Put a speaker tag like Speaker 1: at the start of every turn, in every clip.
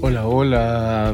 Speaker 1: Hola, hola,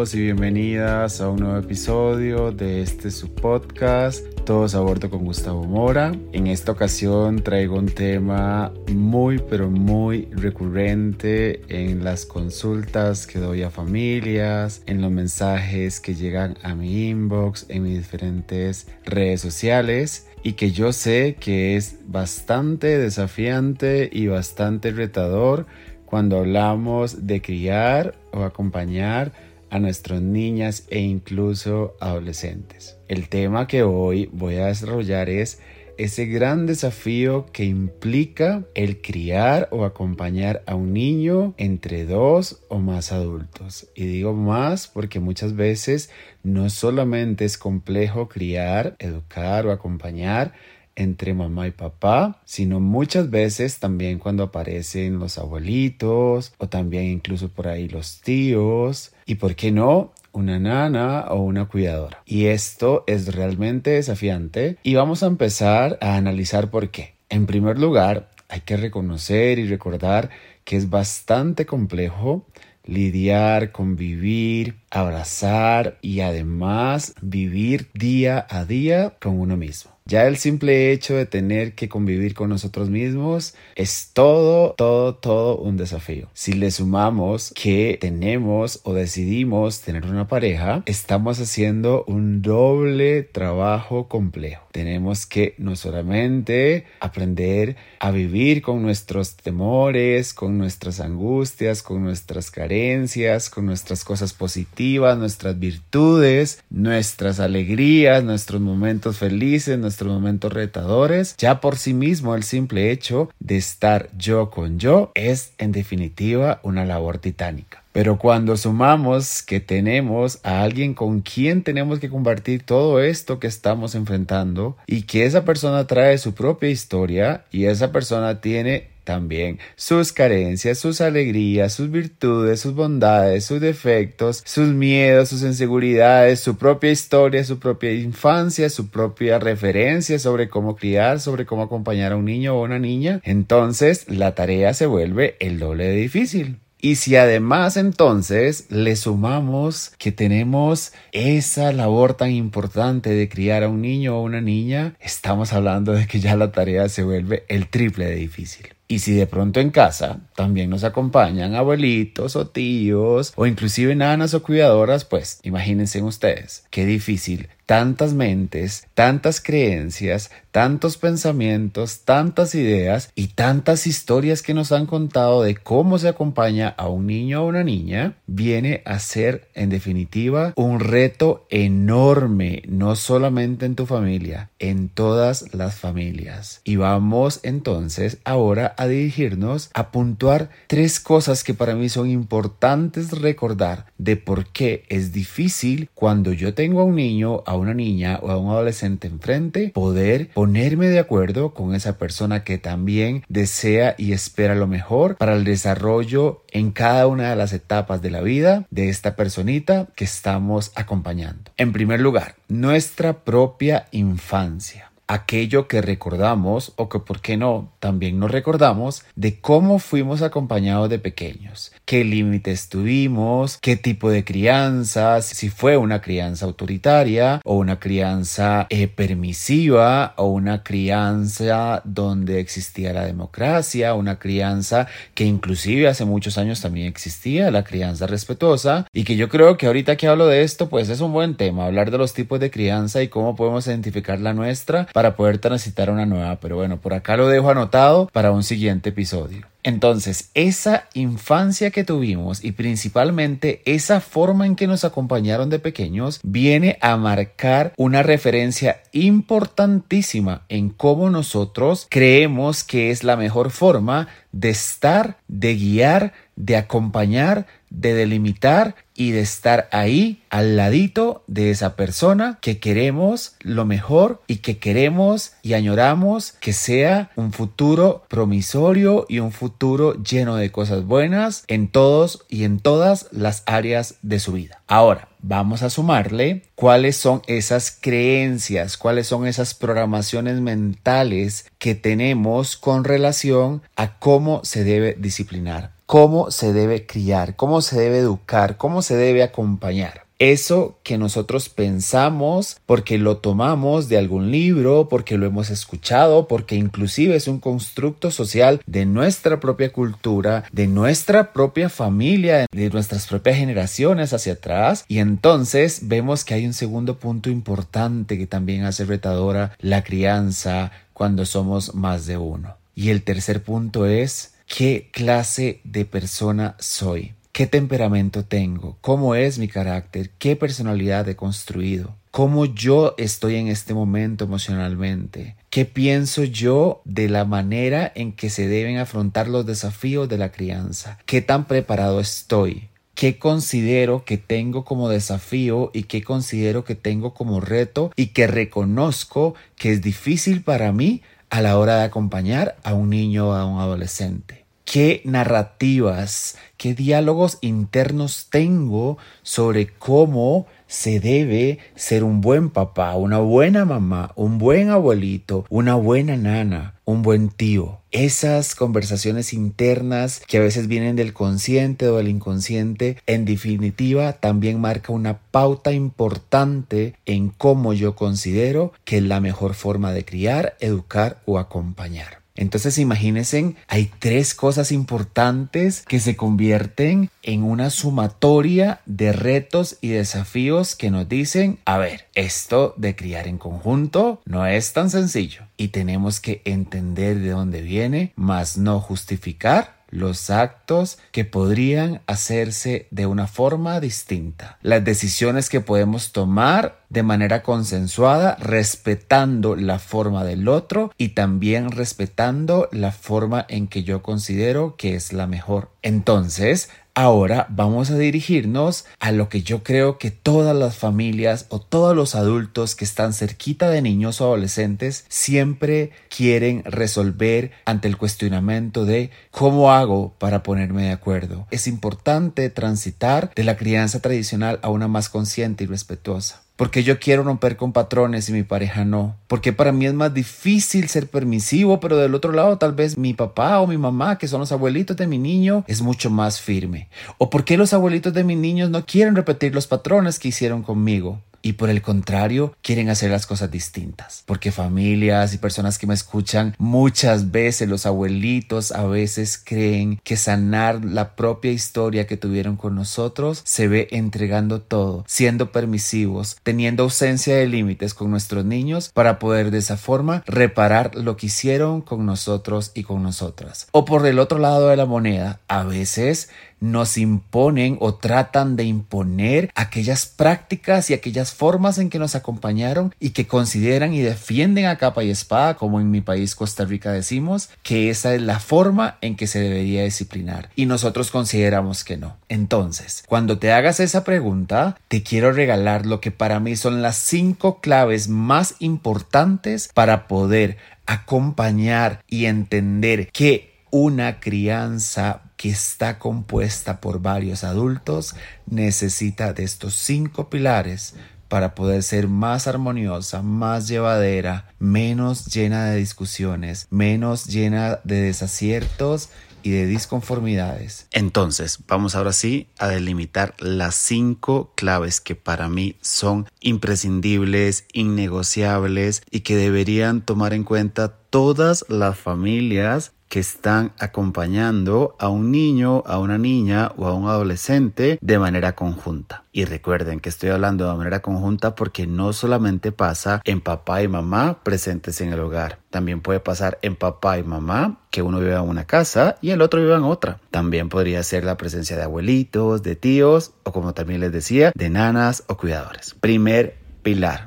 Speaker 1: y bienvenidas a un nuevo episodio de este su podcast, Todos a bordo con Gustavo Mora. En esta ocasión traigo un tema muy pero muy recurrente en las consultas que doy a familias, en los mensajes que llegan a mi inbox, en mis diferentes redes sociales y que yo sé que es bastante desafiante y bastante retador cuando hablamos de criar o acompañar a nuestras niñas e incluso adolescentes. El tema que hoy voy a desarrollar es ese gran desafío que implica el criar o acompañar a un niño entre dos o más adultos. Y digo más porque muchas veces no solamente es complejo criar, educar o acompañar, entre mamá y papá, sino muchas veces también cuando aparecen los abuelitos o también incluso por ahí los tíos y por qué no una nana o una cuidadora. Y esto es realmente desafiante y vamos a empezar a analizar por qué. En primer lugar, hay que reconocer y recordar que es bastante complejo lidiar, convivir, abrazar y además vivir día a día con uno mismo. Ya el simple hecho de tener que convivir con nosotros mismos es todo, todo, todo un desafío. Si le sumamos que tenemos o decidimos tener una pareja, estamos haciendo un doble trabajo complejo. Tenemos que no solamente aprender a vivir con nuestros temores, con nuestras angustias, con nuestras carencias, con nuestras cosas positivas, nuestras virtudes, nuestras alegrías, nuestros momentos felices, nuestros momentos retadores, ya por sí mismo el simple hecho de estar yo con yo es en definitiva una labor titánica. Pero cuando sumamos que tenemos a alguien con quien tenemos que compartir todo esto que estamos enfrentando y que esa persona trae su propia historia y esa persona tiene también sus carencias, sus alegrías, sus virtudes, sus bondades, sus defectos, sus miedos, sus inseguridades, su propia historia, su propia infancia, su propia referencia sobre cómo criar, sobre cómo acompañar a un niño o una niña, entonces la tarea se vuelve el doble de difícil. Y si además entonces le sumamos que tenemos esa labor tan importante de criar a un niño o una niña, estamos hablando de que ya la tarea se vuelve el triple de difícil. Y si de pronto en casa también nos acompañan abuelitos o tíos o inclusive nanas o cuidadoras, pues imagínense ustedes, qué difícil tantas mentes, tantas creencias, tantos pensamientos, tantas ideas y tantas historias que nos han contado de cómo se acompaña a un niño o una niña, viene a ser en definitiva un reto enorme, no solamente en tu familia, en todas las familias. Y vamos entonces ahora a dirigirnos a puntuar tres cosas que para mí son importantes recordar de por qué es difícil cuando yo tengo a un niño, a una niña o a un adolescente enfrente, poder ponerme de acuerdo con esa persona que también desea y espera lo mejor para el desarrollo en cada una de las etapas de la vida de esta personita que estamos acompañando. En primer lugar, nuestra propia infancia aquello que recordamos o que, por qué no, también nos recordamos de cómo fuimos acompañados de pequeños, qué límites tuvimos, qué tipo de crianza, si fue una crianza autoritaria o una crianza eh, permisiva o una crianza donde existía la democracia, una crianza que inclusive hace muchos años también existía, la crianza respetuosa. Y que yo creo que ahorita que hablo de esto pues es un buen tema, hablar de los tipos de crianza y cómo podemos identificar la nuestra poder transitar una nueva. Pero bueno, por acá lo dejo anotado para un siguiente episodio. Entonces, esa infancia que tuvimos y principalmente esa forma en que nos acompañaron de pequeños viene a marcar una referencia importantísima en cómo nosotros creemos que es la mejor forma de estar, de guiar, de acompañar, de delimitar y de estar ahí al ladito de esa persona que queremos lo mejor y que queremos y añoramos que sea un futuro promisorio y un futuro lleno de cosas buenas en todos y en todas las áreas de su vida. Ahora, vamos a sumarle cuáles son esas creencias, cuáles son esas programaciones mentales que tenemos con relación a cómo se debe disciplinar cómo se debe criar, cómo se debe educar, cómo se debe acompañar. Eso que nosotros pensamos porque lo tomamos de algún libro, porque lo hemos escuchado, porque inclusive es un constructo social de nuestra propia cultura, de nuestra propia familia, de nuestras propias generaciones hacia atrás. Y entonces vemos que hay un segundo punto importante que también hace retadora la crianza cuando somos más de uno. Y el tercer punto es qué clase de persona soy, qué temperamento tengo, cómo es mi carácter, qué personalidad he construido, cómo yo estoy en este momento emocionalmente, qué pienso yo de la manera en que se deben afrontar los desafíos de la crianza, qué tan preparado estoy, qué considero que tengo como desafío y qué considero que tengo como reto y que reconozco que es difícil para mí a la hora de acompañar a un niño o a un adolescente. Qué narrativas, qué diálogos internos tengo sobre cómo se debe ser un buen papá, una buena mamá, un buen abuelito, una buena nana, un buen tío. Esas conversaciones internas que a veces vienen del consciente o del inconsciente, en definitiva, también marca una pauta importante en cómo yo considero que es la mejor forma de criar, educar o acompañar. Entonces imagínense, hay tres cosas importantes que se convierten en una sumatoria de retos y desafíos que nos dicen, a ver, esto de criar en conjunto no es tan sencillo. Y tenemos que entender de dónde viene, más no justificar los actos que podrían hacerse de una forma distinta, las decisiones que podemos tomar de manera consensuada, respetando la forma del otro y también respetando la forma en que yo considero que es la mejor. Entonces, Ahora vamos a dirigirnos a lo que yo creo que todas las familias o todos los adultos que están cerquita de niños o adolescentes siempre quieren resolver ante el cuestionamiento de cómo hago para ponerme de acuerdo. Es importante transitar de la crianza tradicional a una más consciente y respetuosa porque yo quiero romper con patrones y mi pareja no, porque para mí es más difícil ser permisivo, pero del otro lado tal vez mi papá o mi mamá, que son los abuelitos de mi niño, es mucho más firme, o porque los abuelitos de mis niños no quieren repetir los patrones que hicieron conmigo y por el contrario quieren hacer las cosas distintas. Porque familias y personas que me escuchan muchas veces los abuelitos a veces creen que sanar la propia historia que tuvieron con nosotros se ve entregando todo, siendo permisivos, teniendo ausencia de límites con nuestros niños para poder de esa forma reparar lo que hicieron con nosotros y con nosotras. O por el otro lado de la moneda, a veces nos imponen o tratan de imponer aquellas prácticas y aquellas formas en que nos acompañaron y que consideran y defienden a capa y espada, como en mi país Costa Rica decimos, que esa es la forma en que se debería disciplinar. Y nosotros consideramos que no. Entonces, cuando te hagas esa pregunta, te quiero regalar lo que para mí son las cinco claves más importantes para poder acompañar y entender que una crianza que está compuesta por varios adultos necesita de estos cinco pilares para poder ser más armoniosa, más llevadera, menos llena de discusiones, menos llena de desaciertos y de disconformidades. Entonces, vamos ahora sí a delimitar las cinco claves que para mí son imprescindibles, innegociables y que deberían tomar en cuenta todas las familias que están acompañando a un niño, a una niña o a un adolescente de manera conjunta. Y recuerden que estoy hablando de manera conjunta porque no solamente pasa en papá y mamá presentes en el hogar, también puede pasar en papá y mamá que uno vive en una casa y el otro vive en otra. También podría ser la presencia de abuelitos, de tíos o como también les decía, de nanas o cuidadores. Primer pilar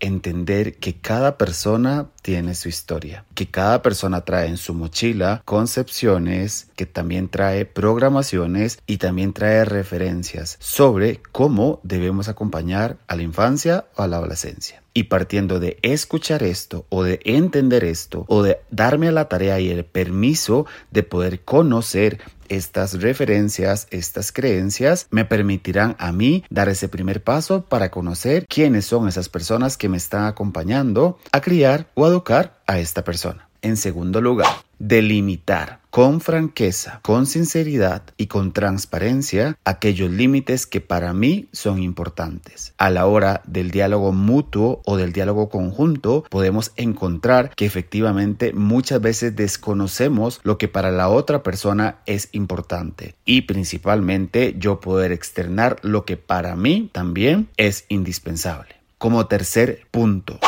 Speaker 1: entender que cada persona tiene su historia, que cada persona trae en su mochila concepciones, que también trae programaciones y también trae referencias sobre cómo debemos acompañar a la infancia o a la adolescencia. Y partiendo de escuchar esto o de entender esto o de darme la tarea y el permiso de poder conocer estas referencias, estas creencias, me permitirán a mí dar ese primer paso para conocer quiénes son esas personas que me están acompañando a criar o educar a esta persona. En segundo lugar, delimitar con franqueza, con sinceridad y con transparencia aquellos límites que para mí son importantes. A la hora del diálogo mutuo o del diálogo conjunto podemos encontrar que efectivamente muchas veces desconocemos lo que para la otra persona es importante y principalmente yo poder externar lo que para mí también es indispensable. Como tercer punto,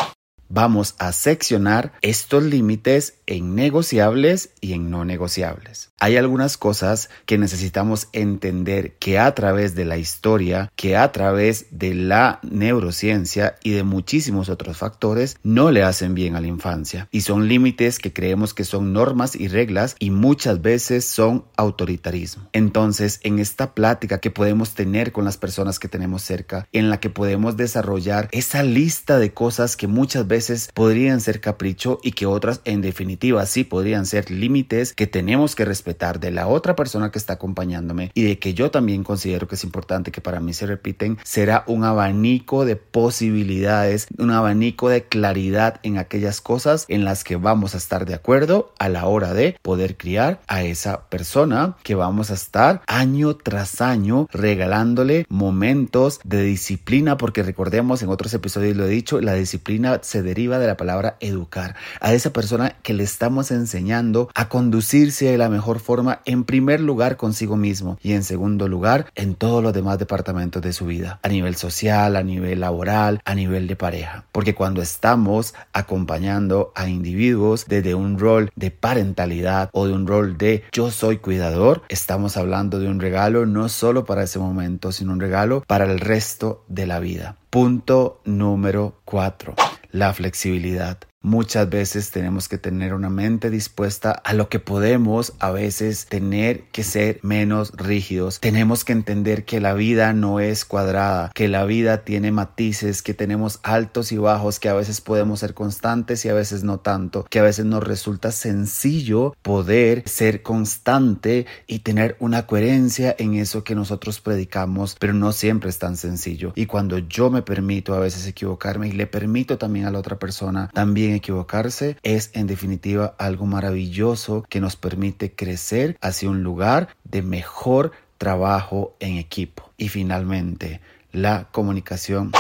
Speaker 1: vamos a seccionar estos límites en negociables y en no negociables. Hay algunas cosas que necesitamos entender que a través de la historia, que a través de la neurociencia y de muchísimos otros factores no le hacen bien a la infancia y son límites que creemos que son normas y reglas y muchas veces son autoritarismo. Entonces, en esta plática que podemos tener con las personas que tenemos cerca, en la que podemos desarrollar esa lista de cosas que muchas veces podrían ser capricho y que otras en definitiva sí podrían ser límites que tenemos que respetar de la otra persona que está acompañándome y de que yo también considero que es importante que para mí se repiten, será un abanico de posibilidades, un abanico de claridad en aquellas cosas en las que vamos a estar de acuerdo a la hora de poder criar a esa persona que vamos a estar año tras año regalándole momentos de disciplina porque recordemos en otros episodios lo he dicho, la disciplina se deriva de la palabra educar, a esa persona que le estamos enseñando a conducirse de la mejor forma, en primer lugar consigo mismo y en segundo lugar en todos los demás departamentos de su vida, a nivel social, a nivel laboral, a nivel de pareja. Porque cuando estamos acompañando a individuos desde un rol de parentalidad o de un rol de yo soy cuidador, estamos hablando de un regalo no solo para ese momento, sino un regalo para el resto de la vida. Punto número 4 la flexibilidad. Muchas veces tenemos que tener una mente dispuesta a lo que podemos a veces tener que ser menos rígidos. Tenemos que entender que la vida no es cuadrada, que la vida tiene matices, que tenemos altos y bajos, que a veces podemos ser constantes y a veces no tanto, que a veces nos resulta sencillo poder ser constante y tener una coherencia en eso que nosotros predicamos, pero no siempre es tan sencillo. Y cuando yo me permito a veces equivocarme y le permito también a la otra persona también equivocarse es en definitiva algo maravilloso que nos permite crecer hacia un lugar de mejor trabajo en equipo. Y finalmente, la comunicación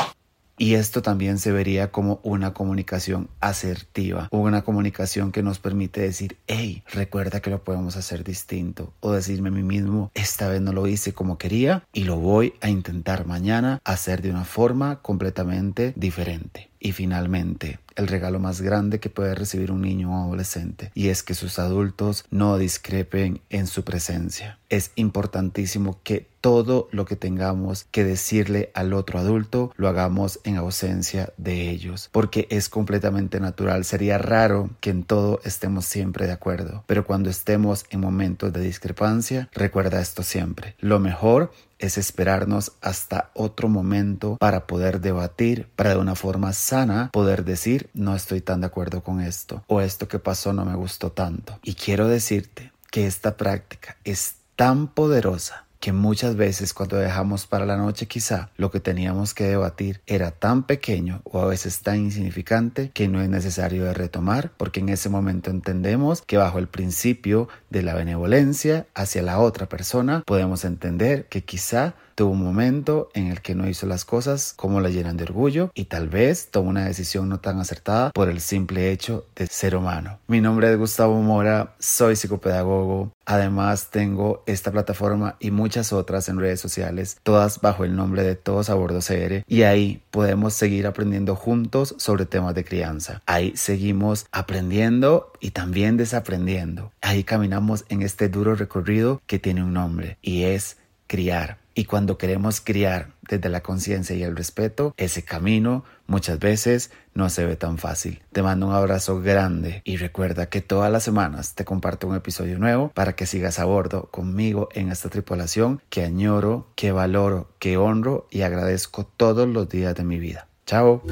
Speaker 1: y esto también se vería como una comunicación asertiva, una comunicación que nos permite decir, hey, recuerda que lo podemos hacer distinto. O decirme a mí mismo, esta vez no lo hice como quería y lo voy a intentar mañana hacer de una forma completamente diferente. Y finalmente, el regalo más grande que puede recibir un niño o adolescente, y es que sus adultos no discrepen en su presencia. Es importantísimo que todo lo que tengamos que decirle al otro adulto lo hagamos en ausencia de ellos, porque es completamente natural. Sería raro que en todo estemos siempre de acuerdo, pero cuando estemos en momentos de discrepancia, recuerda esto siempre. Lo mejor es esperarnos hasta otro momento para poder debatir, para de una forma sana poder no estoy tan de acuerdo con esto o esto que pasó no me gustó tanto. Y quiero decirte que esta práctica es tan poderosa que muchas veces cuando dejamos para la noche quizá lo que teníamos que debatir era tan pequeño o a veces tan insignificante que no es necesario de retomar porque en ese momento entendemos que bajo el principio de la benevolencia hacia la otra persona podemos entender que quizá Tuvo un momento en el que no hizo las cosas como la llenan de orgullo y tal vez tomó una decisión no tan acertada por el simple hecho de ser humano. Mi nombre es Gustavo Mora, soy psicopedagogo. Además tengo esta plataforma y muchas otras en redes sociales, todas bajo el nombre de Todos a Bordo CR y ahí podemos seguir aprendiendo juntos sobre temas de crianza. Ahí seguimos aprendiendo y también desaprendiendo. Ahí caminamos en este duro recorrido que tiene un nombre y es criar Y cuando queremos criar desde la conciencia y el respeto, ese camino muchas veces no se ve tan fácil. Te mando un abrazo grande y recuerda que todas las semanas te comparto un episodio nuevo para que sigas a bordo conmigo en esta tripulación que añoro, que valoro, que honro y agradezco todos los días de mi vida. Chao.